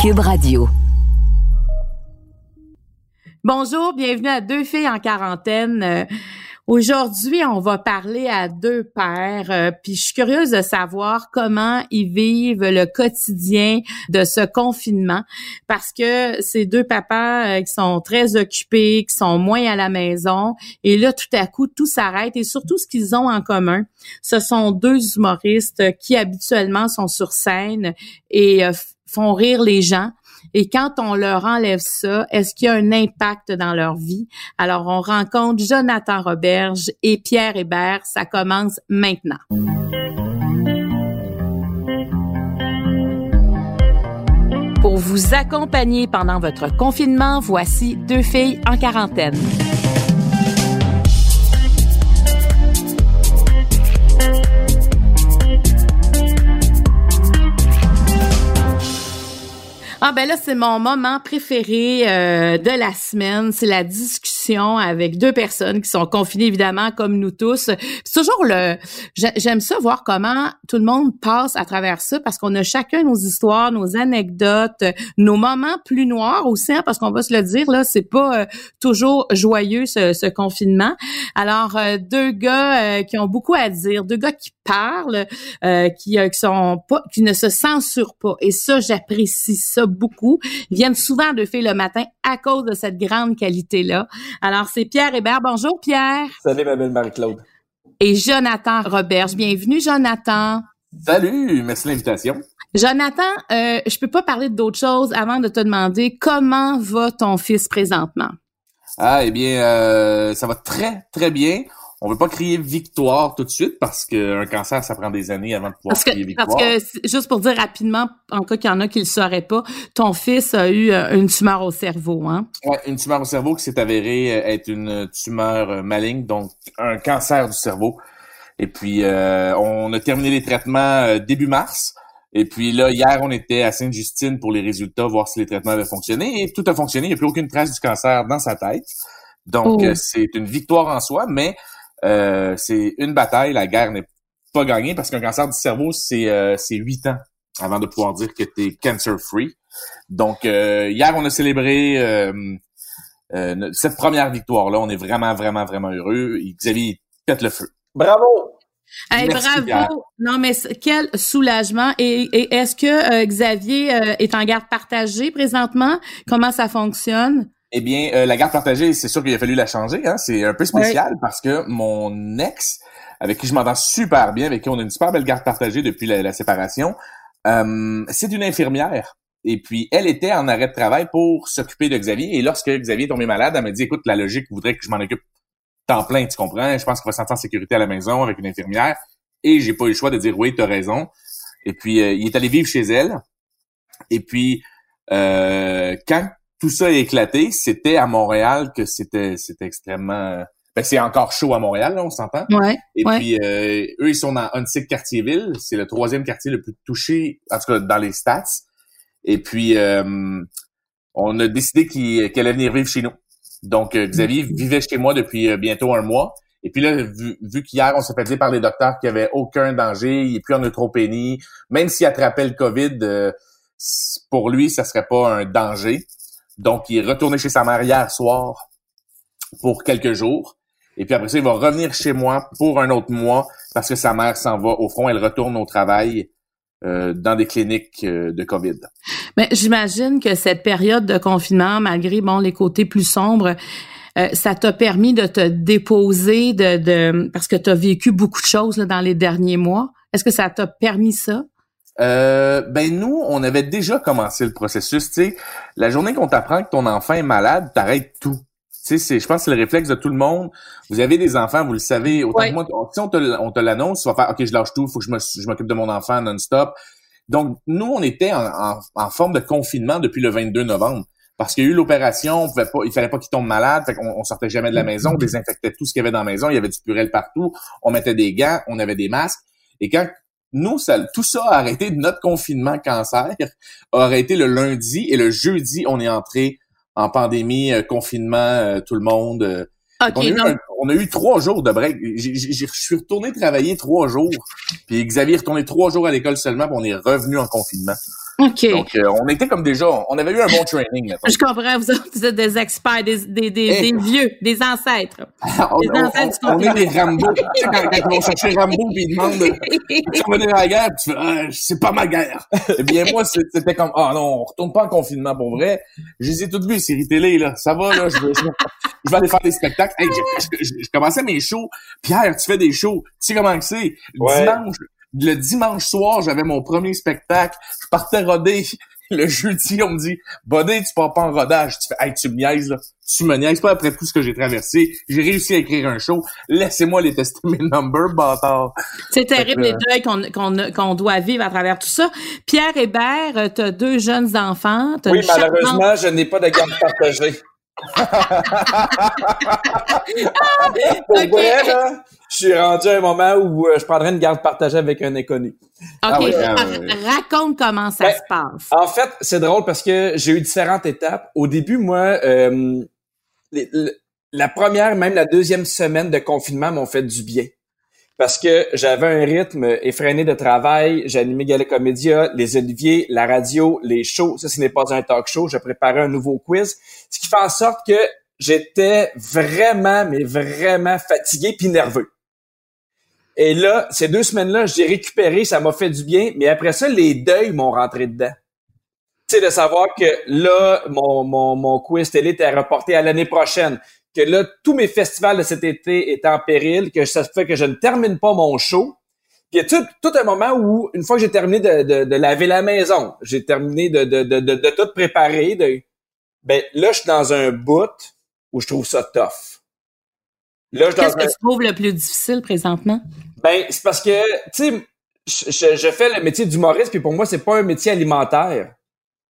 Cube Radio. Bonjour, bienvenue à Deux filles en quarantaine. Euh, Aujourd'hui, on va parler à deux pères, euh, puis je suis curieuse de savoir comment ils vivent le quotidien de ce confinement, parce que ces deux papas euh, qui sont très occupés, qui sont moins à la maison, et là, tout à coup, tout s'arrête, et surtout ce qu'ils ont en commun, ce sont deux humoristes qui habituellement sont sur scène et euh, font rire les gens. Et quand on leur enlève ça, est-ce qu'il y a un impact dans leur vie? Alors, on rencontre Jonathan Roberge et Pierre Hébert. Ça commence maintenant. Pour vous accompagner pendant votre confinement, voici deux filles en quarantaine. Ah ben là, c'est mon moment préféré euh, de la semaine. C'est la discussion avec deux personnes qui sont confinées, évidemment, comme nous tous. C'est toujours le... J'aime ça, voir comment tout le monde passe à travers ça, parce qu'on a chacun nos histoires, nos anecdotes, nos moments plus noirs aussi, hein, parce qu'on va se le dire, là, c'est pas euh, toujours joyeux, ce, ce, confinement. Alors, euh, deux gars qui ont beaucoup à dire, deux gars qui parlent, qui, qui sont pas, qui ne se censurent pas. Et ça, j'apprécie ça beaucoup. Viennent souvent de faire le matin à cause de cette grande qualité-là. Alors, c'est Pierre Hébert. Bonjour, Pierre. Salut, ma belle Marie-Claude. Et Jonathan Roberge. Bienvenue, Jonathan. Salut, merci de l'invitation. Jonathan, euh, je peux pas parler d'autre chose avant de te demander comment va ton fils présentement? Ah, eh bien, euh, ça va très, très bien on veut pas crier victoire tout de suite parce qu'un cancer, ça prend des années avant de pouvoir crier victoire. Parce que, juste pour dire rapidement, en cas qu'il y en a qui le sauraient pas, ton fils a eu euh, une tumeur au cerveau, hein? Ouais, une tumeur au cerveau qui s'est avérée euh, être une tumeur euh, maligne, donc un cancer du cerveau. Et puis, on a terminé les traitements début mars. Et puis là, hier, on était à Sainte-Justine pour les résultats, voir si les traitements avaient fonctionné. Et tout a fonctionné. Il n'y a plus aucune trace du cancer dans sa tête. Donc, oh. c'est une victoire en soi, mais euh, c'est une bataille. La guerre n'est pas gagnée parce qu'un cancer du cerveau, c'est euh, huit ans avant de pouvoir dire que tu es cancer-free. Donc, euh, hier, on a célébré euh, cette première victoire-là. On est vraiment, vraiment, vraiment heureux. Xavier, pète le feu. Bravo! Hey, bravo! Non, mais quel soulagement! Et, est-ce que Xavier est en garde partagée présentement? Comment ça fonctionne? Eh bien, euh, la garde partagée, c'est sûr qu'il a fallu la changer. Hein? C'est un peu spécial parce que mon ex, avec qui je m'entends super bien, avec qui on a une super belle garde partagée depuis la, séparation, euh, c'est une infirmière. Et puis, elle était en arrêt de travail pour s'occuper de Xavier. Et lorsque Xavier est tombé malade, elle m'a dit, écoute, la logique voudrait que je m'en occupe temps plein, tu comprends? Je pense qu'il va se sentir en sécurité à la maison avec une infirmière. Et j'ai pas eu le choix de dire, oui, tu as raison. Et puis, euh, il est allé vivre chez elle. Et puis, euh, quand tout ça a éclaté. C'était à Montréal que c'était c'était extrêmement ben, c'est encore chaud à Montréal, là, on s'entend. Ouais, Et puis euh, eux, ils sont dans Huntsic Quartier-Ville. C'est le troisième quartier le plus touché, en tout cas dans les stats. Et puis euh, on a décidé qu'elle allait venir vivre chez nous. Donc euh, Xavier mm-hmm. vivait chez moi depuis bientôt un mois. Et puis là, vu, vu qu'hier, on s'est fait dire par les docteurs qu'il n'y avait aucun danger, il est plus en neutropénie, même s'il attrapait le COVID, pour lui, ça serait pas un danger. Donc, il est retourné chez sa mère hier soir pour quelques jours. Et puis après ça, il va revenir chez moi pour un autre mois parce que sa mère s'en va. Au fond, elle retourne au travail euh, dans des cliniques euh, de COVID. Mais j'imagine que cette période de confinement, malgré bon les côtés plus sombres, euh, ça t'a permis de te déposer de, de parce que tu as vécu beaucoup de choses dans les derniers mois. Est-ce que ça t'a permis ça? Euh, ben nous, on avait déjà commencé le processus. Tu sais, la journée qu'on t'apprend que ton enfant est malade, t'arrêtes tout. Tu sais, je pense que c'est le réflexe de tout le monde. Vous avez des enfants, vous le savez. Autant que moi, si on te, on te l'annonce, tu vas faire, OK, je lâche tout, faut que je m'occupe de mon enfant non-stop. Donc, nous, on était en, en, forme de confinement depuis le 22 novembre. Parce qu'il y a eu l'opération, on pouvait pas, il fallait pas qu'il tombe malade, fait qu'on on sortait jamais de la maison, on désinfectait tout ce qu'il y avait dans la maison, il y avait du purel partout, on mettait des gants, on avait des masques. Et quand nous, ça, tout ça a arrêté, notre confinement cancer a arrêté le lundi et le jeudi, on est entré en pandémie, euh, confinement, euh, tout le monde. Euh, on, a eu trois jours de break. Je suis retourné travailler trois jours. Puis Xavier est retourné trois jours à l'école seulement, puis on est revenu en confinement. OK. Donc, euh, on était comme déjà, on avait eu un bon training. Je comprends, vous, êtes des experts, des, des, des, eh. des vieux, des ancêtres. on, des ancêtres on, on, est des Rambo. tu sais, quand, quand ils vont chercher Rambo puis ils demandent tu revenir à la guerre, tu fais ah, c'est pas ma guerre. Eh bien, moi, c'était comme Ah non, on retourne pas en confinement pour vrai. Je les ai toutes vues, les séries télé, là. Ça va, là, je vais, je vais, aller faire des spectacles. Hey, je, je, commençais mes shows. Pierre, tu fais des shows. Tu sais comment c'est? Dimanche, le dimanche soir, j'avais mon premier spectacle. Je partais roder. Le jeudi, on me dit, Bodé, tu pars pas en rodage. Tu fais, hey, tu me niaises, là. Tu me niaises pas après tout ce que j'ai traversé. J'ai réussi à écrire un show. Laissez-moi les tester mes numbers, bâtard. C'est terrible, les deuils qu'on doit vivre à travers tout ça. Pierre Hébert, tu as deux jeunes enfants. Oui, malheureusement, je n'ai pas de garde partagée. Pour vrai, là, je suis rendu à un moment où euh, je prendrais une garde partagée avec un inconnu. OK, ah raconte comment ça ben, se passe. En fait, c'est drôle parce que j'ai eu différentes étapes. Au début, moi, euh, la première, même la deuxième semaine de confinement m'ont fait du bien parce que j'avais un rythme effréné de travail. J'animais Gala Comédia, les Oliviers, la radio, les shows. Ça, ce n'est pas un talk show. Je préparais un nouveau quiz. Ce qui fait en sorte que j'étais vraiment, mais vraiment fatigué puis nerveux. Et là, ces deux semaines-là, j'ai récupéré, ça m'a fait du bien. Mais après ça, les deuils m'ont rentré dedans. Tu sais, de savoir que là, mon, mon, mon quiz télé était reporté à l'année prochaine que là, tous mes festivals de cet été étaient en péril, que ça fait que je ne termine pas mon show. Puis il y a tout, tout un moment où, une fois que j'ai terminé de, de, de, laver la maison, j'ai terminé de, de, tout préparer, de, ben là, je suis dans un bout où je trouve ça tough. Qu'est-ce que tu trouves le plus difficile présentement? Ben, c'est parce que, tu sais, je, je, fais le métier d'humoriste, puis pour moi, c'est pas un métier alimentaire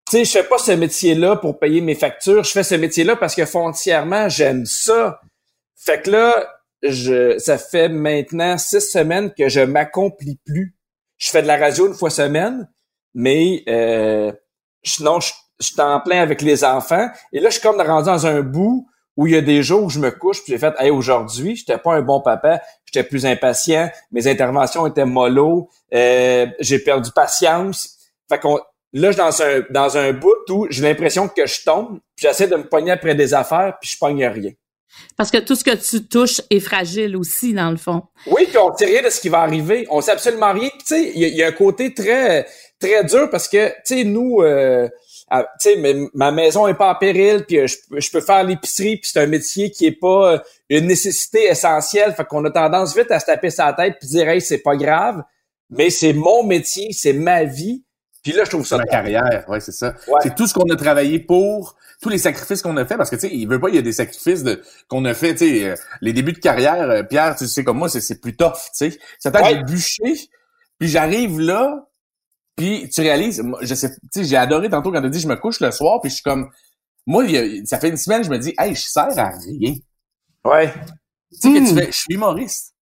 tu sais, je fais pas ce métier-là pour payer mes factures. Je fais ce métier-là parce que foncièrement, j'aime ça. Fait que là, je, ça fait maintenant six semaines que je m'accomplis plus. Je fais de la radio une fois semaine, mais euh, sinon, je, suis en plein avec les enfants. Et là, je suis comme rendu dans un bout où il y a des jours où je me couche puis j'ai fait hey, aujourd'hui, j'étais pas un bon papa, j'étais plus impatient, mes interventions étaient mollo, euh, j'ai perdu patience. Fait qu'on Là, je suis dans un, dans un bout où j'ai l'impression que je tombe, puis j'essaie de me pogner après des affaires, puis je pogne rien. Parce que tout ce que tu touches est fragile aussi, dans le fond. Oui, puis on sait rien de ce qui va arriver. On sait absolument rien. tu sais, il y, a un côté très très dur parce que, tu sais, nous, euh, tu sais, ma maison est pas en péril, puis euh, je, peux faire l'épicerie, puis c'est un métier qui est pas euh, une nécessité essentielle. Fait qu'on a tendance vite à se taper sa tête puis dire, hey, c'est pas grave. Mais c'est mon métier, c'est ma vie. Puis là, je trouve ça. Ma carrière, ouais, c'est ça. C'est tout ce qu'on a travaillé pour, tous les sacrifices qu'on a fait, parce que tu sais, il veut pas, il y a des sacrifices de qu'on a fait, tu sais, euh, les débuts de carrière. Euh, Pierre, tu sais comme moi, c'est plus tough, tu sais. Ça t'a ouais. bûché, puis j'arrive là, puis tu réalises, je sais, tu sais, j'ai adoré tantôt quand tu dit je me couche le soir, puis je suis comme, moi, ça fait une semaine, je me dis, hey, je sers à rien. Ouais. Tu sais que tu hmm. fais, je suis humoriste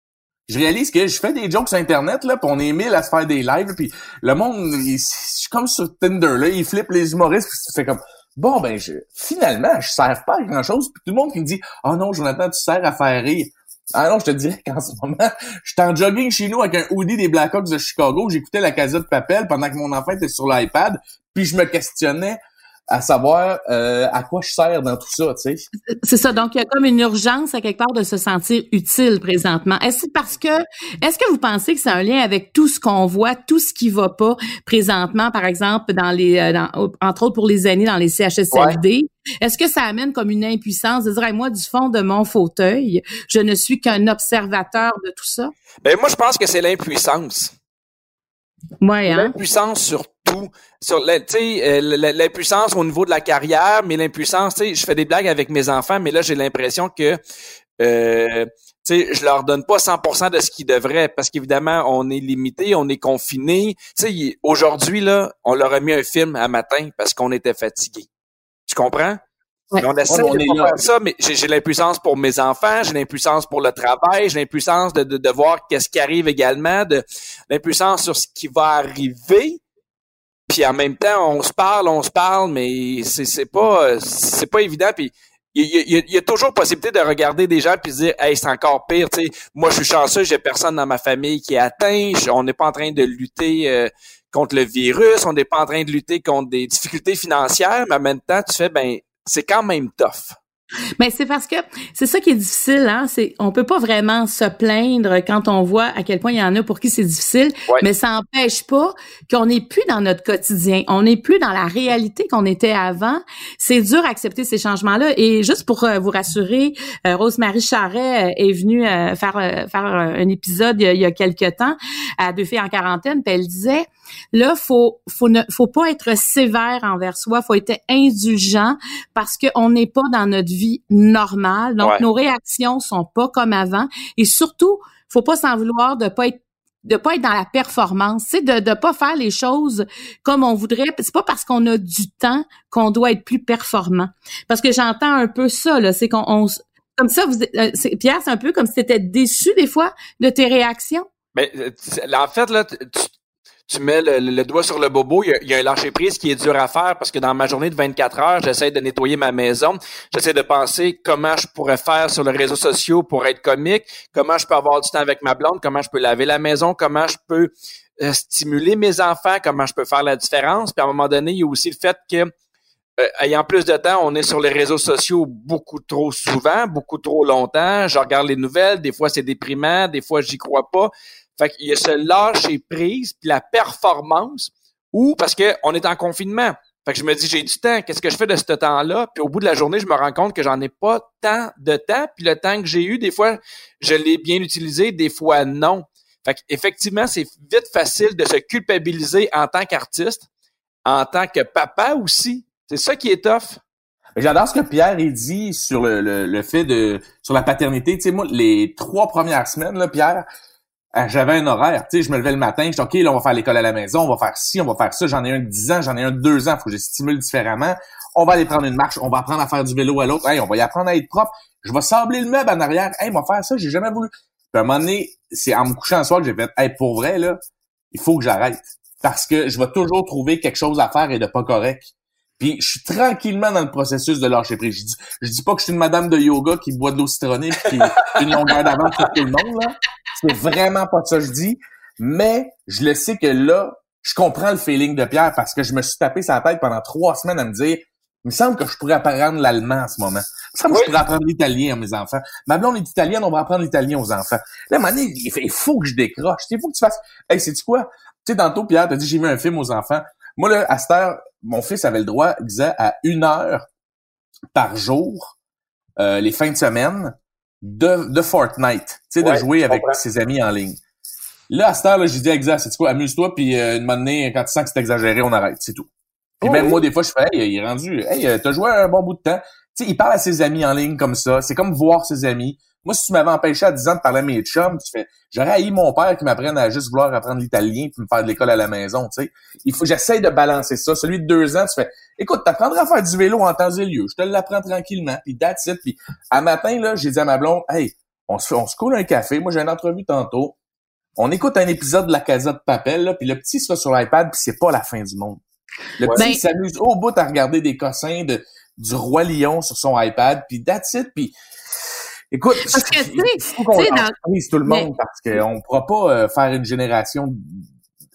je réalise que je fais des jokes sur internet là, pis on est mille à se faire des lives, puis le monde, il, je suis comme sur Tinder là, il flippe les humoristes, puis tu fais comme bon ben je, finalement je sers pas à grand chose, puis tout le monde qui me dit oh non Jonathan tu sers à faire rire. Ah non, je te dirais qu'en ce moment, je suis en jogging chez nous avec un hoodie des Blackhawks de Chicago, j'écoutais la casette de Papel pendant que mon enfant était sur l'iPad, puis je me questionnais à savoir euh, à quoi je sers dans tout ça, tu sais. C'est ça. Donc, il y a comme une urgence à quelque part de se sentir utile présentement. Est-ce parce que, est-ce que vous pensez que c'est un lien avec tout ce qu'on voit, tout ce qui va pas présentement, par exemple, dans les, euh, dans, entre autres pour les aînés dans les CHSLD? Est-ce que ça amène comme une impuissance de dire, moi, du fond de mon fauteuil, je ne suis qu'un observateur de tout ça? Ben, moi, je pense que c'est l'impuissance. Ouais, hein? L'impuissance sur tout. Sur euh, l'impuissance au niveau de la carrière, mais l'impuissance, tu sais, je fais des blagues avec mes enfants, mais là, j'ai l'impression que euh, sais, je leur donne pas 100% de ce qu'ils devraient parce qu'évidemment, on est limité, on est confiné. Tu sais, aujourd'hui, là, on leur a mis un film à matin parce qu'on était fatigué. Tu comprends? On essaie de faire ça, mais j'ai l'impuissance pour mes enfants, j'ai l'impuissance pour le travail, j'ai l'impuissance de, de, de, voir qu'est-ce qui arrive également, de l'impuissance sur ce qui va arriver. Puis en même temps, on se parle, on se parle, mais c'est c'est pas c'est pas évident. Puis il y, a, toujours possibilité de regarder des gens puis se dire hey c'est encore pire tu sais. Moi je suis chanceux j'ai personne dans ma famille qui est atteint. On n'est pas en train de lutter euh, contre le virus. On n'est pas en train de lutter contre des difficultés financières mais en même temps tu fais ben c'est quand même tough mais c'est parce que c'est ça qui est difficile, hein. C'est on peut pas vraiment se plaindre quand on voit à quel point il y en a pour qui c'est difficile, mais ça n'empêche pas qu'on n'est plus dans notre quotidien, on n'est plus dans la réalité qu'on était avant. C'est dur d'accepter ces changements-là. Et juste pour euh, vous rassurer, euh, Rose-Marie Charret euh, est venue faire faire un épisode il y, a, quelques temps à deux filles en quarantaine, puis elle disait là faut faut ne faut pas être sévère envers soi, faut être indulgent parce qu'on n'est pas dans notre vie normale. Donc, nos réactions sont pas comme avant. Et surtout, faut pas s'en vouloir de pas être de pas être dans la performance, c'est de de pas faire les choses comme on voudrait. C'est pas parce qu'on a du temps qu'on doit être plus performant. Parce que j'entends un peu ça là, c'est qu'on comme ça vous euh, Pierre, c'est un peu comme si tu étais déçu des fois de tes réactions. Mais euh, en fait là, tu, tu mets le, doigt sur le bobo, il y, a, un lâcher prise qui est dur à faire parce que dans ma journée de 24 heures, j'essaie de nettoyer ma maison, j'essaie de penser comment je pourrais faire sur les réseaux sociaux pour être comique, comment je peux avoir du temps avec ma blonde, comment je peux laver la maison, comment je peux euh, stimuler mes enfants, comment je peux faire la différence. Puis à un moment donné, il y a aussi le fait que euh, ayant plus de temps, on est sur les réseaux sociaux beaucoup trop souvent, beaucoup trop longtemps. Je regarde les nouvelles, des fois c'est déprimant, des fois j'y crois pas. Fait qu'il y a ce lâcher prise, puis la performance, ou parce que on est en confinement. Fait que je me dis, j'ai du temps, qu'est-ce que je fais de ce temps-là? Puis au bout de la journée, je me rends compte que j'en ai pas tant de temps. Puis le temps que j'ai eu, des fois, je l'ai bien utilisé, des fois non. Fait qu'effectivement, c'est vite facile de se culpabiliser en tant qu'artiste, en tant que papa aussi. C'est ça qui est tough. J'adore ce que Pierre a dit sur le, le, le, fait de sur la paternité. Tu sais, moi, les trois premières semaines, là, Pierre, j'avais un horaire. Tu sais, je me levais le matin, je OK, là, on va faire l'école à la maison, on va faire ci, on va faire ça. J'en ai un de 10 ans, j'en ai un de 2 ans, faut que je stimule différemment. On va aller prendre une marche, on va apprendre à faire du vélo à l'autre. Hey, on va y apprendre à être propre. Je vais sabler le meuble en arrière. Hey, on va faire ça, j'ai jamais voulu. Puis à un moment donné, c'est en me couchant le soir que j'ai fait, hey, pour vrai, là, il faut que j'arrête. Parce que je vais toujours trouver quelque chose à faire et de pas correct. Puis je suis tranquillement dans le processus de lâcher prise. Je dis, je dis pas que je suis une madame de yoga qui boit de l'eau citronnée puis qui a une longueur d'avance pour tout le monde, là. C'est vraiment pas ça que je dis. Mais je le sais que là, je comprends le feeling de Pierre parce que je me suis tapé sa tête pendant trois semaines à me dire il me semble que je pourrais apprendre l'allemand en ce moment. Il me semble que je pourrais apprendre l'italien à mes enfants. Ma blonde est italienne, on va apprendre l'italien aux enfants. Là, à un moment donné, il faut que je décroche. Il faut que tu fasses. Hey, sais-tu quoi? Tu sais, tantôt, Pierre, t'as dit j'ai vu un film aux enfants. Moi, là, à cette heure, mon fils avait le droit, disait, à une heure par jour, euh, les fins de semaine, de, de Fortnite, tu sais, de jouer avec ses amis en ligne. Là, à cette heure, là, j'ai dit exact, c'est quoi, amuse-toi, puis euh, une donné, quand tu sens que c'est exagéré, on arrête, c'est tout. Puis même oh, moi, des fois, je fais, hey, il est rendu, hey, euh, t'as joué un bon bout de temps. Tu sais, il parle à ses amis en ligne comme ça. C'est comme voir ses amis. Moi, si tu m'avais empêché à 10 ans de parler à mes chums, tu fais, j'aurais haï mon père qui m'apprenne à juste vouloir apprendre l'italien puis me faire de l'école à la maison, tu sais. Il faut, j'essaie de balancer ça. Celui de deux ans, tu fais, écoute, t'apprendras à faire du vélo en temps et lieu. Je te l'apprends tranquillement. Puis that's it. Puis à matin, là, j'ai dit à ma blonde, hey, on se, on se coule un café. Moi, j'ai une entrevue tantôt. On écoute un épisode de la Casa de Papel, là, puis le petit sera sur l'iPad, puis c'est pas la fin du monde. Le petit ben s'amuse au bout à regarder des cossins de, du roi lion sur son iPad, puis that's it. Puis Écoute, parce que, il faut qu'on tout le monde parce qu'on ne pourra pas euh, faire une génération.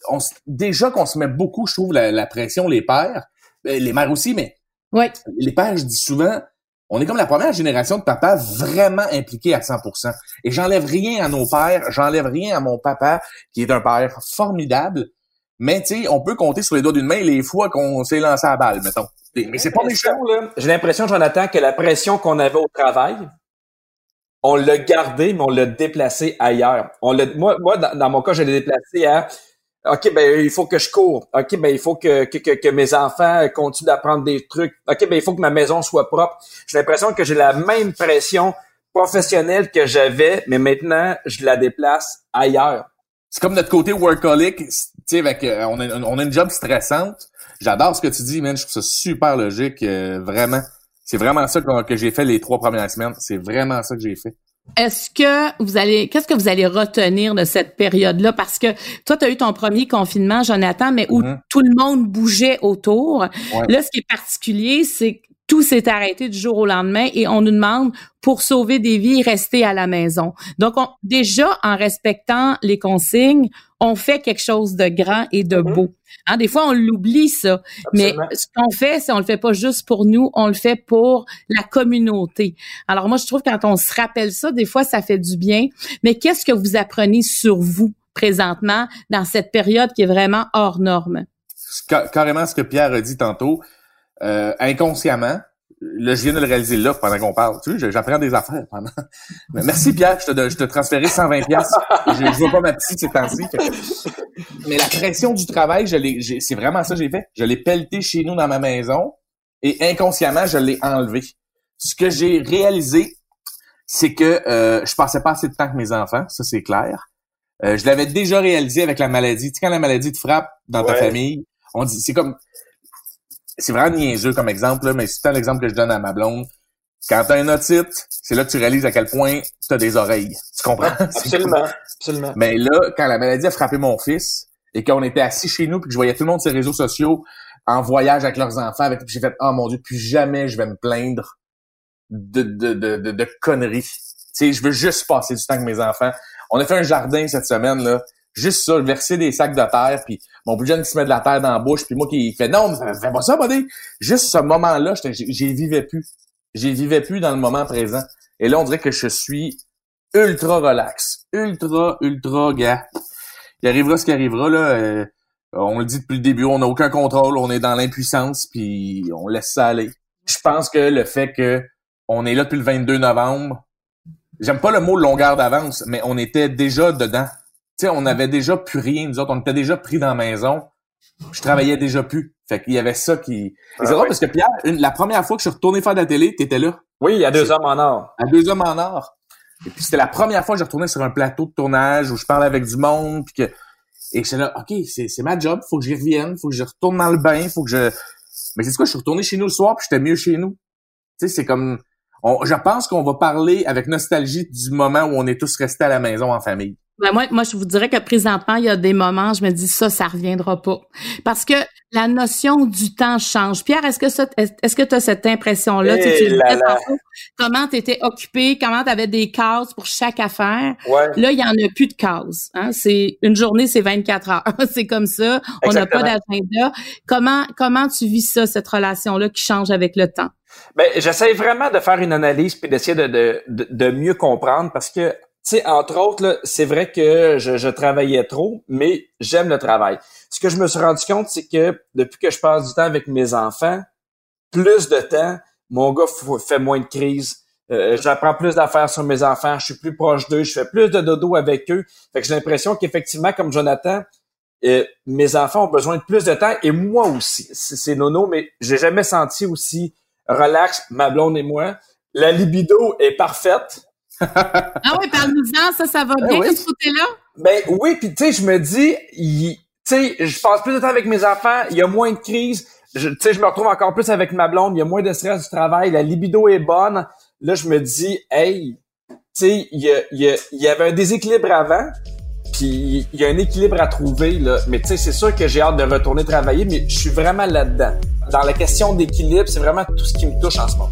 On, déjà qu'on se met beaucoup, je trouve, la, pression, les pères, ben, les mères aussi, mais ouais. les pères, je dis souvent, on est comme la première génération de papa vraiment impliqués à 100%. Et j'enlève rien à nos pères, j'enlève rien à mon papa, qui est un père formidable. Mais tu sais, on peut compter sur les doigts d'une main les fois qu'on s'est lancé à balle, mettons. Mais c'est pas méchant, là. J'ai l'impression, Jonathan, que la pression qu'on avait au travail, on l'a gardé, mais on l'a déplacé ailleurs. On l'a, moi, moi dans, mon cas, je l'ai déplacé à OK, ben il faut que je cours. OK, ben il faut que, que, que, mes enfants continuent d'apprendre des trucs. OK, ben il faut que ma maison soit propre. J'ai l'impression que j'ai la même pression professionnelle que j'avais, mais maintenant, je la déplace ailleurs. C'est comme notre côté workaholic, tu sais, avec, euh, on, a, on a une job stressante. J'adore ce que tu dis, man. Je trouve ça super logique, euh, vraiment. C'est vraiment ça que, que j'ai fait les trois premières semaines. C'est vraiment ça que j'ai fait. Est-ce que vous allez, qu'est-ce que vous allez retenir de cette période-là? Parce que toi, tu as eu ton premier confinement, Jonathan, mais où mm-hmm. tout le monde bougeait autour. Là, ce qui est particulier, c'est que tout s'est arrêté du jour au lendemain et on nous demande pour sauver des vies, rester à la maison. Donc, déjà, en respectant les consignes, on fait quelque chose de grand et de mm-hmm. beau. Hein, des fois, on l'oublie, ça. Mais ce qu'on fait, c'est on le fait pas juste pour nous, on le fait pour la communauté. Alors moi, je trouve que quand on se rappelle ça, des fois, ça fait du bien. Mais qu'est-ce que vous apprenez sur vous présentement dans cette période qui est vraiment hors norme? Carrément ce que Pierre a dit tantôt, euh, inconsciemment, là, je viens de le réaliser là pendant qu'on parle. Tu sais, j'apprends des affaires pendant. merci Pierre, je te, je te transféré 120 pièces. Je, je vois pas ma petite ces temps-ci. Mais la pression du travail, je l'ai, c'est vraiment ça que j'ai fait. Je l'ai pelleté chez nous dans ma maison et inconsciemment, je l'ai enlevé. Ce que j'ai réalisé, c'est que euh, je passais pas assez de temps que mes enfants, ça c'est clair. Euh, je l'avais déjà réalisé avec la maladie. Tu sais, quand la maladie te frappe dans ta famille, on dit, c'est comme, c'est vraiment niaiseux comme exemple, mais c'est l'exemple que je donne à ma blonde. Quand t'as un otite, c'est là que tu réalises à quel point tu as des oreilles. Tu comprends? absolument, absolument. Mais là, quand la maladie a frappé mon fils et qu'on était assis chez nous puis que je voyais tout le monde sur les réseaux sociaux en voyage avec leurs enfants, avec j'ai fait oh mon dieu, plus jamais je vais me plaindre de de de de, de conneries. Tu sais, je veux juste passer du temps avec mes enfants. On a fait un jardin cette semaine là juste ça, verser des sacs de terre, puis mon plus jeune qui se met de la terre dans la bouche, puis moi qui fait non, fais pas ça, buddy. Juste ce moment-là, j'y vivais plus. J'y vivais plus dans le moment présent. Et là, on dirait que je suis ultra relax, ultra, ultra gars. Il arrivera ce qui arrivera là. Euh, on le dit depuis le début, on n'a aucun contrôle, on est dans l'impuissance, puis on laisse ça aller. Je pense que le fait que on est là depuis le 22 novembre, j'aime pas le mot longueur d'avance, mais on était déjà dedans sais, on avait déjà plus rien, nous autres, on était déjà pris dans la maison. Je travaillais déjà plus. Fait qu'il y avait ça qui. c'est ah drôle parce que Pierre, la première fois que je suis retourné faire de la télé, t'étais là. Oui, à deux hommes en or. À deux hommes en or. Et puis c'était la première fois que je retournais sur un plateau de tournage où je parlais avec du monde, puis que et j'étais là, ok, c'est c'est ma job, faut que j'y revienne, faut que je retourne dans le bain, faut que je. Mais c'est quoi, je suis retourné chez nous le soir, puis j'étais mieux chez nous. Tu sais, c'est comme, je pense qu'on va parler avec nostalgie du moment où on est tous restés à la maison en famille. Ben moi, moi, je vous dirais que présentement, il y a des moments, je me dis ça, ça reviendra pas. Parce que la notion du temps change. Pierre, est-ce que ça, est-ce que tu as cette impression-là? tu, tu eh comment tu étais occupé, comment tu avais des cases pour chaque affaire. Là, il y en a plus de cases. Hein? C'est une journée, c'est 24 heures. c'est comme ça. On n'a pas d'agenda. Comment, comment tu vis ça, cette relation-là qui change avec le temps? Ben, j'essaie vraiment de faire une analyse puis d'essayer de, de, de, mieux comprendre parce que tu entre autres, c'est vrai que je, travaillais trop, mais j'aime le travail. Ce que je me suis rendu compte, c'est que depuis que je passe du temps avec mes enfants, plus de temps, mon gars fait moins de crises. Euh, j'apprends plus d'affaires sur mes enfants, je suis plus proche d'eux, je fais plus de dodo avec eux. Fait j'ai l'impression qu'effectivement, comme Jonathan, euh, mes enfants ont besoin de plus de temps et moi aussi. C'est nono, mais j'ai jamais senti aussi relax, ma blonde et moi. La libido est parfaite ah oui, parle-nous-en, ça, ça va ben bien de ce côté-là? Ben oui, puis tu sais, je me dis, tu sais, je passe plus de temps avec mes enfants, il y a moins de crises, tu sais, je me retrouve encore plus avec ma blonde, il y a moins de stress du travail, la libido est bonne. Là, je me dis, hey, tu sais, il y, y, y, avait un déséquilibre avant, puis il y a un équilibre à trouver, là. Mais tu sais, c'est sûr que j'ai hâte de retourner travailler, mais je suis vraiment là-dedans. Dans la question d'équilibre, c'est vraiment tout ce qui me touche en ce moment.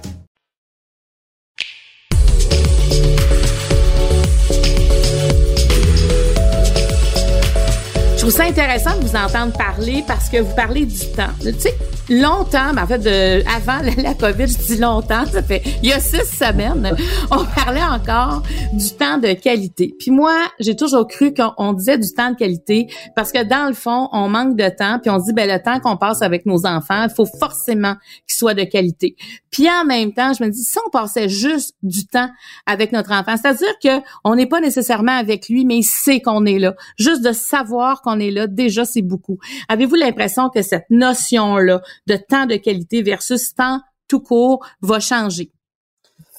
Trouve ça intéressant de vous entendre parler parce que vous parlez du temps. Tu sais, longtemps, ben en fait, avant la, COVID, je dis longtemps, ça fait il y a six semaines, on parlait encore du temps de qualité. Puis moi, j'ai toujours cru qu'on disait du temps de qualité parce que dans le fond, on manque de temps, puis on dit ben le temps qu'on passe avec nos enfants, il faut forcément qu'il soit de qualité. Puis en même temps, je me dis si on passait juste du temps avec notre enfant, c'est-à-dire que on n'est pas nécessairement avec lui, mais il sait qu'on est là. Juste de savoir qu'on est là, déjà c'est beaucoup. Avez-vous l'impression que cette notion là de temps de qualité versus temps tout court va changer?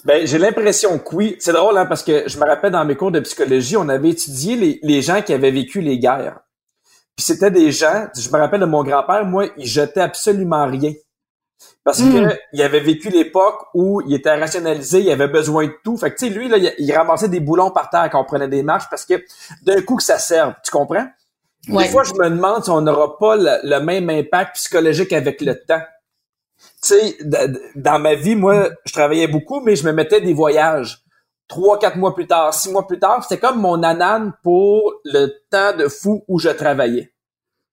Ben, j'ai l'impression que oui. C'est drôle, hein, parce que je me rappelle dans mes cours de psychologie, on avait étudié les, les gens qui avaient vécu les guerres. Puis c'était des gens, je me rappelle de mon grand-père, moi, il jetait absolument rien. Parce qu'il que il avait vécu l'époque où il était rationalisé, il avait besoin de tout. Fait que tu sais, lui, là, il, ramassait des boulons par terre quand on prenait des marches parce que d'un coup que ça serve. Tu comprends? Des fois, je me demande si on n'aura pas le, même impact psychologique avec le temps. Tu sais, dans ma vie, moi, je travaillais beaucoup, mais je me mettais des voyages. Trois, quatre mois plus tard, six mois plus tard, c'était comme mon anane pour le temps de fou où je travaillais.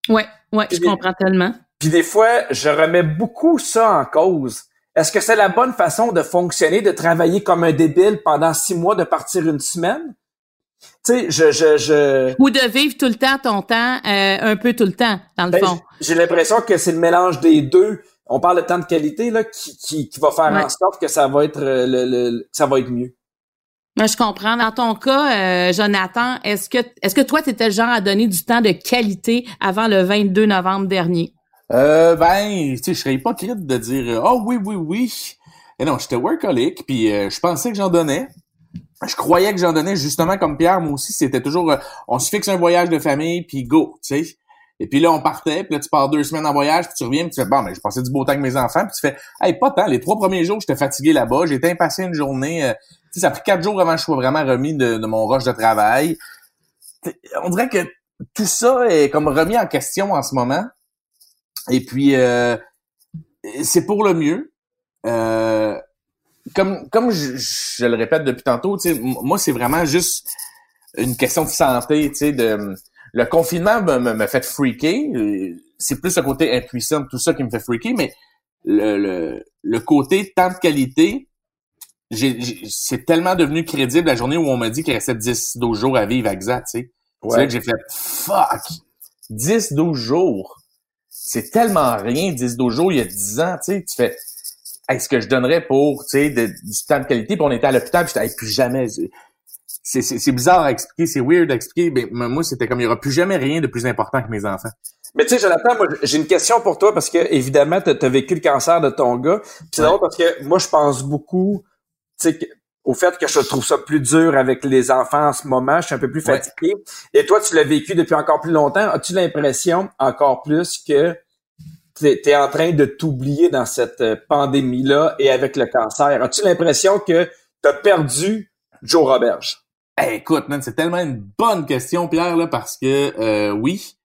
Ouais, ouais, je comprends tellement. Puis des fois, je remets beaucoup ça en cause. Est-ce que c'est la bonne façon de fonctionner, de travailler comme un débile pendant six mois, de partir une semaine? Tu sais, je, je, je... Ou de vivre tout le temps ton temps, euh, un peu tout le temps, dans le ben, fond. J'ai l'impression que c'est le mélange des deux. On parle de temps de qualité là, qui, qui, qui va faire en sorte que ça va être euh, le, le, ça va être mieux. Mais je comprends. Dans ton cas, euh, Jonathan, est-ce que est-ce que toi, tu étais le genre à donner du temps de qualité avant le 22 novembre dernier? Euh, ben, tu sais, je serais hypocrite de dire oh oui, oui, oui. Et non, j'étais workaholic, puis euh, je pensais que j'en donnais. Je croyais que j'en donnais justement comme Pierre, moi aussi, c'était toujours euh, on se fixe un voyage de famille, puis go, tu sais. Et puis là, on partait, puis là, tu pars deux semaines en voyage, puis tu reviens, puis tu fais bon, mais je passais du beau temps avec mes enfants, puis tu fais Hey, pas tant, les trois premiers jours, j'étais fatigué là-bas, j'étais impatient une journée. Euh, tu sais, ça a pris quatre jours avant que je sois vraiment remis de, de mon rush de travail. On dirait que tout ça est comme remis en question en ce moment. Et puis, euh, c'est pour le mieux. Euh, comme comme je, le répète depuis tantôt, moi, c'est vraiment juste une question de santé. De, le confinement me, me, fait freaker. C'est plus le côté impuissant, tout ça qui me fait freaker, mais le, le, le côté temps de qualité, c'est tellement devenu crédible la journée où on m'a dit qu'il restait 10-12 jours à vivre exact, tu sais. C'est là que j'ai fait « fuck! 10-12 jours! » c'est tellement rien, 10 jours, il y a 10 ans, tu sais, tu fais, est-ce que je donnerais pour, tu sais, du temps de qualité, puis on était à l'hôpital, puis j'étais, plus jamais, c'est bizarre à expliquer, c'est weird à expliquer, mais moi, c'était comme, il y aura plus jamais rien de plus important que mes enfants. Mais tu sais, Jonathan, moi, j'ai une question pour toi, parce que, évidemment, tu as vécu le cancer de ton gars, c'est drôle parce que moi, je pense beaucoup, tu sais, au fait que je trouve ça plus dur avec les enfants en ce moment. Je suis un peu plus fatigué. Et toi, tu l'as vécu depuis encore plus longtemps. As-tu l'impression encore plus que tu es, en train de t'oublier dans cette euh, pandémie-là et avec le cancer? As-tu l'impression que tu as perdu Joe Roberge? écoute, c'est tellement une bonne question, Pierre, là, parce que euh, oui,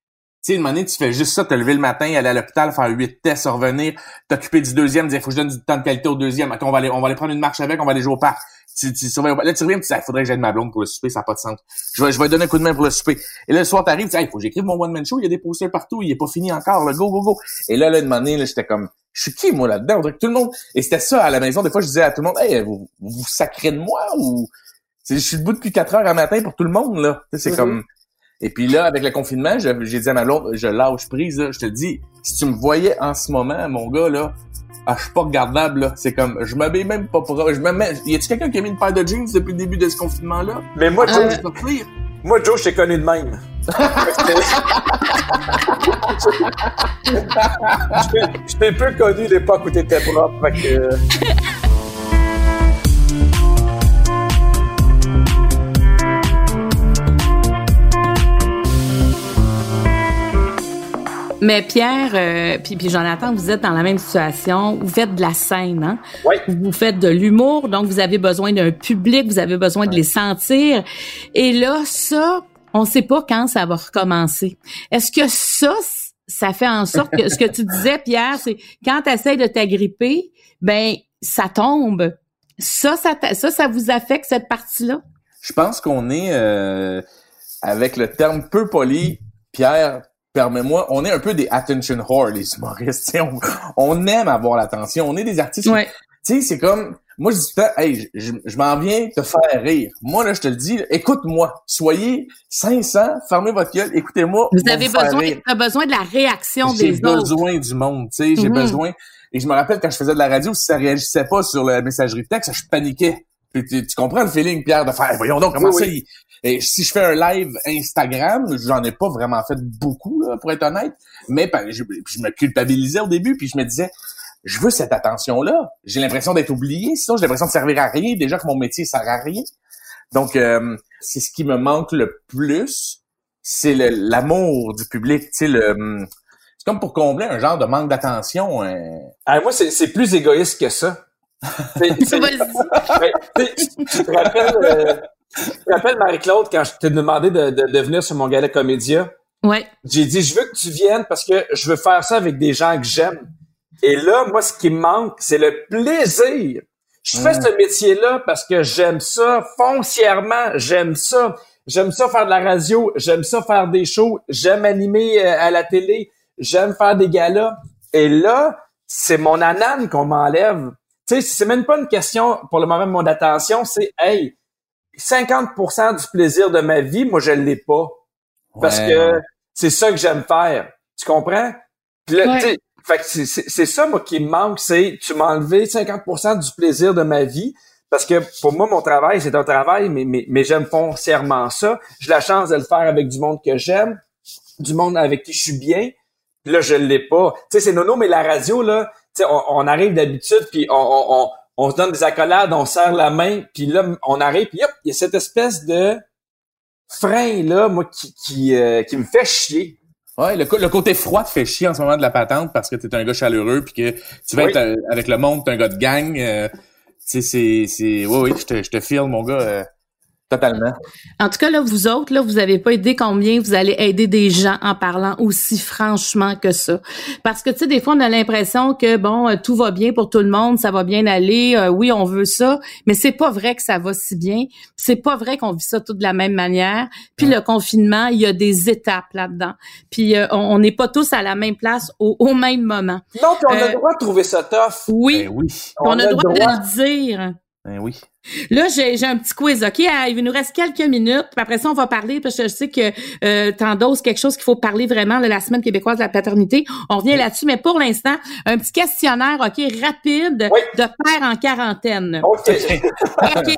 tu sais, une année, tu fais juste ça, te lever le matin, aller à l'hôpital, faire huit tests, revenir, t'occuper du deuxième, dire, faut que je donne du temps de qualité au deuxième. Attends, on va aller, on va aller prendre une marche avec, on va aller jouer au parc. Tu, tu surveilles, là, tu reviens, tu dis, il faudrait que j'aide ma blonde pour le souper, ça n'a pas de sens. Je vais, je vais donner un coup de main pour le souper. Et là, le soir, t'arrives, tu dis, il faut que j'écrive mon one-man show, il y a des posters partout, il est pas fini encore, là, go, go, go. Et là, là, une année, là, j'étais comme, je suis qui, moi, là-dedans? On dirait que tout le monde, et c'était ça, à la maison, des fois, je disais à tout le monde, hey, vous, vous sacrez de moi ou, je suis debout depuis 4 heures à matin pour tout le monde, là. C'est mm-hmm. comme, et puis là, avec le confinement, j'ai dit à ma blonde, je lâche prise, là. je te dis, si tu me voyais en ce moment, mon gars, là, ah, je suis pas regardable, là. C'est comme, je m'habille même pas pour, je me mets, y a-tu quelqu'un qui a mis une paire de jeans depuis le début de ce confinement-là? Mais moi, Joe, euh... moi, Joe, je t'ai connu de même. je t'ai peu connu l'époque où t'étais propre, fait que... Mais Pierre, euh, puis, puis Jonathan, vous êtes dans la même situation. Vous faites de la scène, hein? Oui. Vous faites de l'humour, donc vous avez besoin d'un public, vous avez besoin de les sentir. Et là, ça, on ne sait pas quand ça va recommencer. Est-ce que ça, ça fait en sorte que ce que tu disais, Pierre, c'est quand tu essaies de t'agripper, ben ça tombe. Ça, ça, ça, ça vous affecte cette partie-là? Je pense qu'on est euh, avec le terme peu poli Pierre, permets-moi, on est un peu des attention whore, les humoristes. On, on, aime avoir l'attention. On est des artistes. Ouais. Tu sais, c'est comme, moi, je dis tout hey, je, je, m'en viens te faire rire. Moi, là, je te le dis, écoute-moi. Soyez 500, fermez votre gueule, écoutez-moi. Vous avez besoin, as besoin de la réaction des autres. J'ai besoin du monde, tu sais, j'ai mm-hmm. besoin. Et je me rappelle quand je faisais de la radio, si ça réagissait pas sur la messagerie texte, je paniquais. Tu, comprends le feeling, Pierre, de faire, voyons donc, comment ça, Et si je fais un live Instagram, j'en ai pas vraiment fait beaucoup, là, pour être honnête, mais je, je me culpabilisais au début, puis je me disais, je veux cette attention-là. J'ai l'impression d'être oublié, sinon j'ai l'impression de servir à rien, déjà que mon métier sert à rien. Donc, euh, c'est ce qui me manque le plus, c'est l'amour du public, tu sais, le... Hum, c'est comme pour combler un genre de manque d'attention. Hein. Ah, moi, c'est plus égoïste que ça. tu, tu, te rappelles, euh, tu te rappelles Marie-Claude, quand je t'ai demandé de, de, de, venir sur mon gala Comédia? Ouais. J'ai dit, je veux que tu viennes parce que je veux faire ça avec des gens que j'aime. Et là, moi, ce qui me manque, c'est le plaisir. Je fais ce métier-là parce que j'aime ça foncièrement, j'aime ça. J'aime ça faire de la radio, j'aime ça faire des shows, j'aime animer euh, à la télé, j'aime faire des galas. Et là, c'est mon anane qu'on m'enlève. Tu sais, c'est même pas une question pour le moment de mon attention, c'est hey, 50% du plaisir de ma vie, moi je l'ai pas. Parce que c'est ça que j'aime faire. Tu comprends? Puis là, fait que c'est ça, moi, qui me manque, c'est tu m'as enlevé 50% du plaisir de ma vie. Parce que pour moi, mon travail, c'est un travail, mais, mais, mais j'aime foncièrement ça. J'ai la chance de le faire avec du monde que j'aime, du monde avec qui je suis bien. Puis là, je l'ai pas. Tu sais, c'est nono, mais la radio, là, sais, on, on, arrive d'habitude, puis on, on, on, se donne des accolades, on serre la main, puis là, on arrive, puis hop, il y a cette espèce de frein, là, moi, qui, qui, euh, qui me fait chier. Ouais, le, le, côté froid te fait chier en ce moment de la patente parce que t'es un gars chaleureux puis que tu vas être euh, avec le monde, t'es un gars de gang. Euh, c'est, c'est, oui, oui, je te, je te file, mon gars. Euh, Totalement. En tout cas, là, vous autres, là, vous avez pas aidé combien vous allez aider des gens en parlant aussi franchement que ça. Parce que, tu sais, des fois, on a l'impression que, bon, euh, tout va bien pour tout le monde, ça va bien aller, euh, oui, on veut ça, mais c'est pas vrai que ça va si bien. C'est pas vrai qu'on vit ça tout de la même manière. Puis le confinement, il y a des étapes là-dedans. Puis euh, on n'est pas tous à la même place au, même moment. Donc, on a le droit de trouver ça tough. Oui. Ben oui. On, a, le droit, droit de le dire. Ben oui. Là, j'ai un petit quiz, OK? Ah, il nous reste quelques minutes. Puis après ça, on va parler, parce que je sais que euh, t'endosses quelque chose qu'il faut parler vraiment de la Semaine québécoise de la paternité. On revient là-dessus, mais pour l'instant, un petit questionnaire, OK, rapide, de père en quarantaine. OK. OK,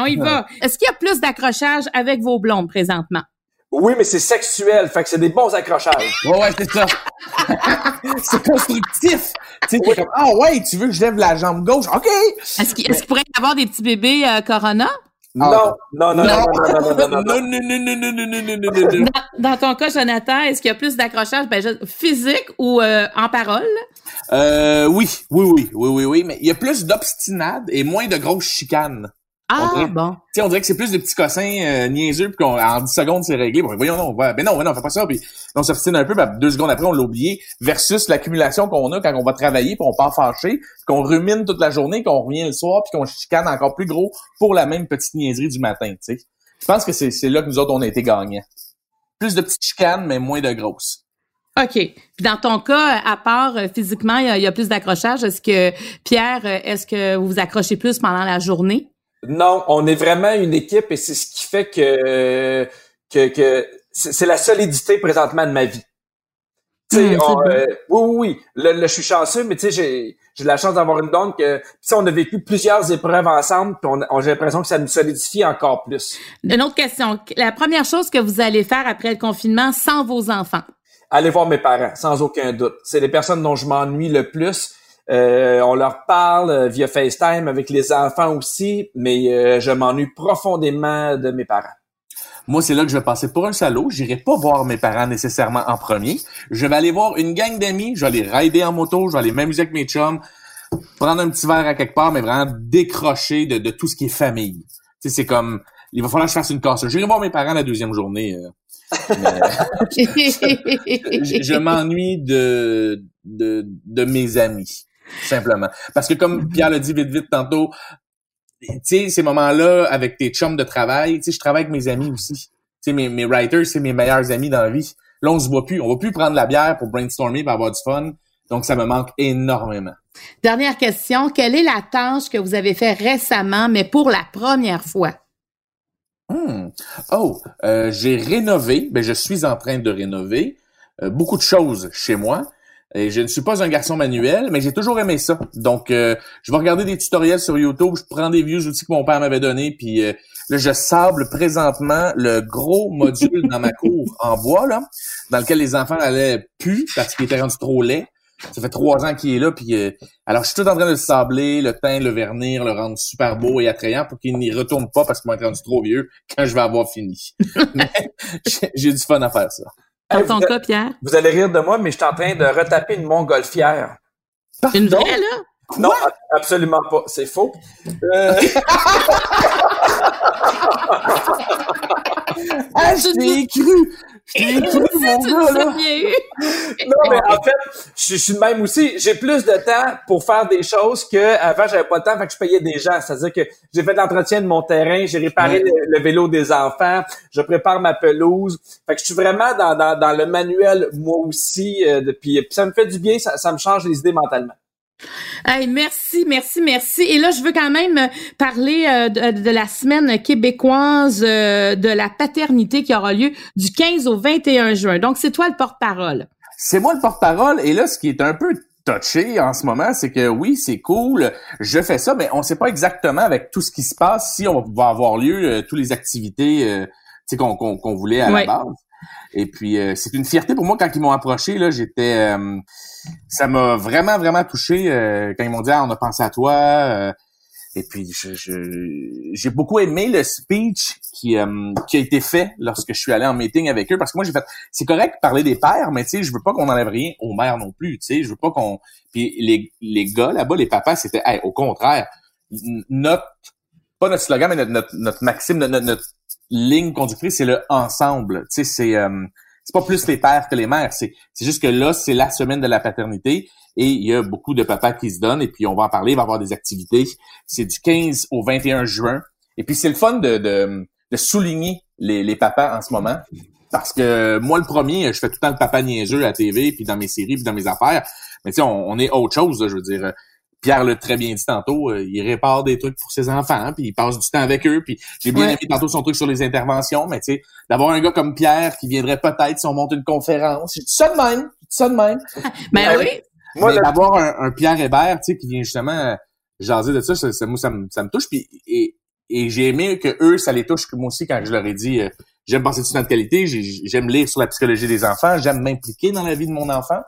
on y va. Est-ce qu'il y a plus d'accrochage avec vos blondes présentement? Oui, mais c'est sexuel, fait que c'est des bons accrochages. Ouais, ouais, c'est ça. c'est constructif. Tu sais, comme, ah ouais, tu veux que je lève la jambe gauche? OK! Est-ce qu'il pourrait y avoir des petits bébés Corona? Non, non, non, non, non, non, non, non, non, non, non, non, non, non, Dans ton cas, Jonathan, est-ce qu'il y a plus d'accrochage physique ou en parole? Euh, oui, oui, oui, oui, oui, oui, mais il y a plus d'obstinade et moins de grosses chicanes. Ah, on bon. on dirait que c'est plus de petits cossins euh, niaiseux, puis qu'en 10 secondes, c'est réglé. Bon, voyons, non, ben non, non, on fait pas ça, puis on s'obstine un peu, ben, deux secondes après, on l'a oublié, versus l'accumulation qu'on a quand on va travailler, puis on part fâché, qu'on rumine toute la journée, qu'on revient le soir, puis qu'on chicane encore plus gros pour la même petite niaiserie du matin, tu sais. Je pense que c'est là que nous autres, on a été gagnants. Plus de petites chicanes, mais moins de grosses. OK. Puis dans ton cas, à part euh, physiquement, il y, a plus d'accrochage. Est-ce que, Pierre, euh, est-ce que vous vous accrochez plus pendant la journée? Non, on est vraiment une équipe et c'est ce qui fait que que, que c'est la solidité présentement de ma vie. Sais, mmh, euh, oui, oui, oui. Là, je suis chanceux, mais tu sais, j'ai j'ai la chance d'avoir une donne que, tu on a vécu plusieurs épreuves ensemble, puis on, j'ai l'impression que ça nous solidifie encore plus. Une autre question. La première chose que vous allez faire après le confinement sans vos enfants? Aller voir mes parents, sans aucun doute. C'est les personnes dont je m'ennuie le plus. Euh, on leur parle euh, via FaceTime avec les enfants aussi, mais euh, je m'ennuie profondément de mes parents. Moi, c'est là que je vais passer pour un salaud. J'irai pas voir mes parents nécessairement en premier. Je vais aller voir une gang d'amis. Je vais aller rider en moto. Je vais aller m'amuser avec mes chums. Prendre un petit verre à quelque part, mais vraiment décrocher de, de tout ce qui est famille. Tu sais, c'est comme, il va falloir que je fasse une casse. J'irai voir mes parents la deuxième journée. je, je m'ennuie de, de, de mes amis simplement. Parce que comme. Pierre l'a dit vite vite tantôt, tu sais, ces moments-là avec tes chums de travail, tu sais, je travaille avec mes amis aussi. Tu sais, mes, mes writers, c'est mes meilleurs amis dans la vie. Là, on se voit plus. On va plus prendre la bière pour brainstormer, pour avoir du fun. Donc, ça me manque énormément. Dernière question. Quelle est la tâche que vous avez fait récemment, mais pour la première fois? Hmm. Oh, euh, j'ai rénové. Ben, je suis en train de rénover euh, beaucoup de choses chez moi. Et je ne suis pas un garçon manuel, mais j'ai toujours aimé ça. Donc, euh, je vais regarder des tutoriels sur YouTube. Je prends des vieux outils que mon père m'avait donnés, puis là, je sable présentement le gros module dans ma cour en bois, là, dans lequel les enfants allaient plus parce qu'il était rendu trop laid. Ça fait trois ans qu'il est là, puis euh, alors je suis tout en train de le sabler, le teindre, le vernir, le rendre super beau et attrayant pour qu'il n'y retourne pas parce qu'il m'a rendu trop vieux quand je vais avoir fini. mais j'ai du fun à faire ça. Dans ton cas, Pierre? Vous allez rire de moi, mais je suis en train de retaper une montgolfière. Une vraie, là? Non, absolument pas. C'est faux. Euh... ah, je l'ai cru! Mon gars, là! non, mais en fait, je, suis de même aussi. J'ai plus de temps pour faire des choses que avant j'avais pas le temps, fait que je payais des gens. C'est-à-dire que j'ai fait l'entretien de mon terrain, j'ai réparé le, vélo des enfants, je prépare ma pelouse. Fait que je suis vraiment dans, dans, dans le manuel, moi aussi. Euh, puis, ça me fait du bien, ça, ça me change les idées mentalement. Hey, merci, merci, merci. Et là, je veux quand même parler euh, de, la semaine québécoise euh, de la paternité qui aura lieu du 15 au 21 juin. Donc, c'est toi le porte-parole. C'est moi le porte-parole. Et là, ce qui est un peu touché en ce moment, c'est que oui, c'est cool, je fais ça, mais on sait pas exactement avec tout ce qui se passe si on va avoir lieu euh, toutes les activités qu'on qu'on voulait à la base. Et puis c'est une fierté pour moi quand ils m'ont approché là, j'étais ça m'a vraiment, vraiment touché euh, quand ils m'ont dit ah, on a pensé à toi. Euh, et puis j'ai beaucoup aimé le speech qui, euh, qui a été fait lorsque je suis allé en meeting avec eux parce que moi j'ai fait c'est correct de parler des pères mais tu sais je veux pas qu'on enlève rien aux mères non plus tu sais je veux pas qu'on puis les les gars là-bas les papas c'était au contraire notre pas notre slogan mais notre notre, maxime notre, notre, ligne conductrice c'est le ensemble tu sais c'est c'est pas plus les pères que les mères. C'est, juste que là, c'est la semaine de la paternité et il y a beaucoup de papas qui se donnent et puis on va en parler, il va y avoir des activités. C'est du 15 au 21 juin. Et puis c'est le fun de, de, de souligner les, les papas en ce moment. Parce que moi, le premier, je fais tout le temps le papa niaiseux à TV, puis dans mes séries, puis dans mes affaires. Mais tu sais, on, on, est autre chose, je veux dire. Pierre l'a très bien dit tantôt, euh, il répare des trucs pour ses enfants, puis il passe du temps avec eux, puis j'ai bien aimé tantôt son truc sur les interventions, mais tu sais, d'avoir un gars comme Pierre qui viendrait peut-être si on monte une conférence, j'ai dit ça de même, j'ai ça de même. ben oui. Moi, d'avoir un, Pierre Hébert, tu sais, qui vient justement jaser de ça, ça, moi, ça, me, ça me touche, puis et, et j'ai aimé que eux, ça les touche, moi aussi, quand je leur ai dit, euh, j'aime passer du temps de qualité, j'aime lire sur la psychologie des enfants, j'aime m'impliquer dans la vie de mon enfant.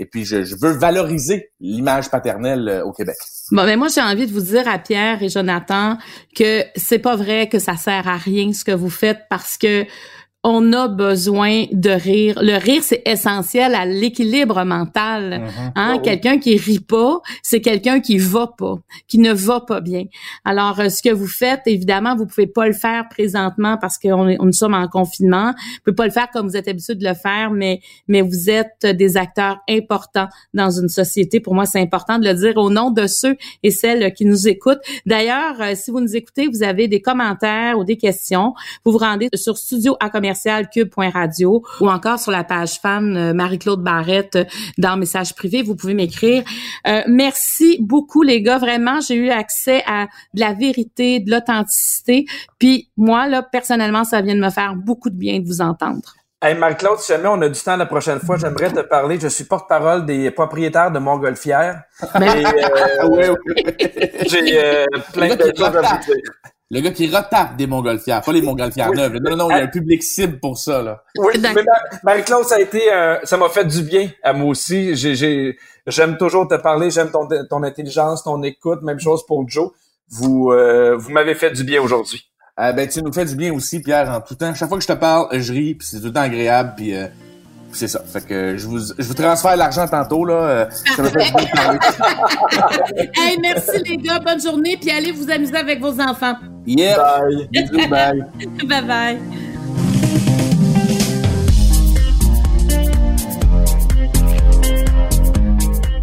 Et puis, je, je veux valoriser l'image paternelle euh, au Québec. Bon, mais moi, j'ai envie de vous dire à Pierre et Jonathan que c'est pas vrai que ça sert à rien ce que vous faites parce que on a besoin de rire. Le rire, c'est essentiel à l'équilibre mental. Mm-hmm. Hein? Oh quelqu'un qui rit pas, c'est quelqu'un qui va pas, qui ne va pas bien. Alors, euh, ce que vous faites, évidemment, vous pouvez pas le faire présentement parce qu'on est, on sommes en confinement. Vous pouvez pas le faire comme vous êtes habitué de le faire, mais mais vous êtes des acteurs importants dans une société. Pour moi, c'est important de le dire au nom de ceux et celles qui nous écoutent. D'ailleurs, euh, si vous nous écoutez, vous avez des commentaires ou des questions, vous vous rendez sur studio à cube.radio ou encore sur la page fan euh, Marie-Claude Barrette euh, dans message privé, vous pouvez m'écrire. Euh, merci beaucoup les gars, vraiment, j'ai eu accès à de la vérité, de l'authenticité. Puis moi là personnellement, ça vient de me faire beaucoup de bien de vous entendre. Hey Marie-Claude, si jamais on a du temps la prochaine fois, j'aimerais te parler. Je suis porte-parole des propriétaires de Montgolfière. Mais, euh, J'ai plein de choses à vous dire. Le gars qui retape des montgolfières, pas les montgolfières neuves. Non, non, non, il y a un public cible pour ça, là. Oui, mais Marie-Claude, ça a été, euh, ça m'a fait du bien à moi aussi. J'ai, j'aime toujours te parler, j'aime ton, ton intelligence, ton écoute. Même chose pour Joe. Vous, euh, vous m'avez fait du bien aujourd'hui. Ah, ben, tu nous fais du bien aussi, Pierre, en tout temps. Chaque fois que je te parle, je ris, puis c'est tout le temps agréable, puis euh, c'est ça. Fait que je vous, je vous transfère l'argent tantôt, là. Euh, ça me fait hey, merci les gars, bonne journée, puis allez vous amuser avec vos enfants. Yeah. Bye. Bisous, bye. bye bye.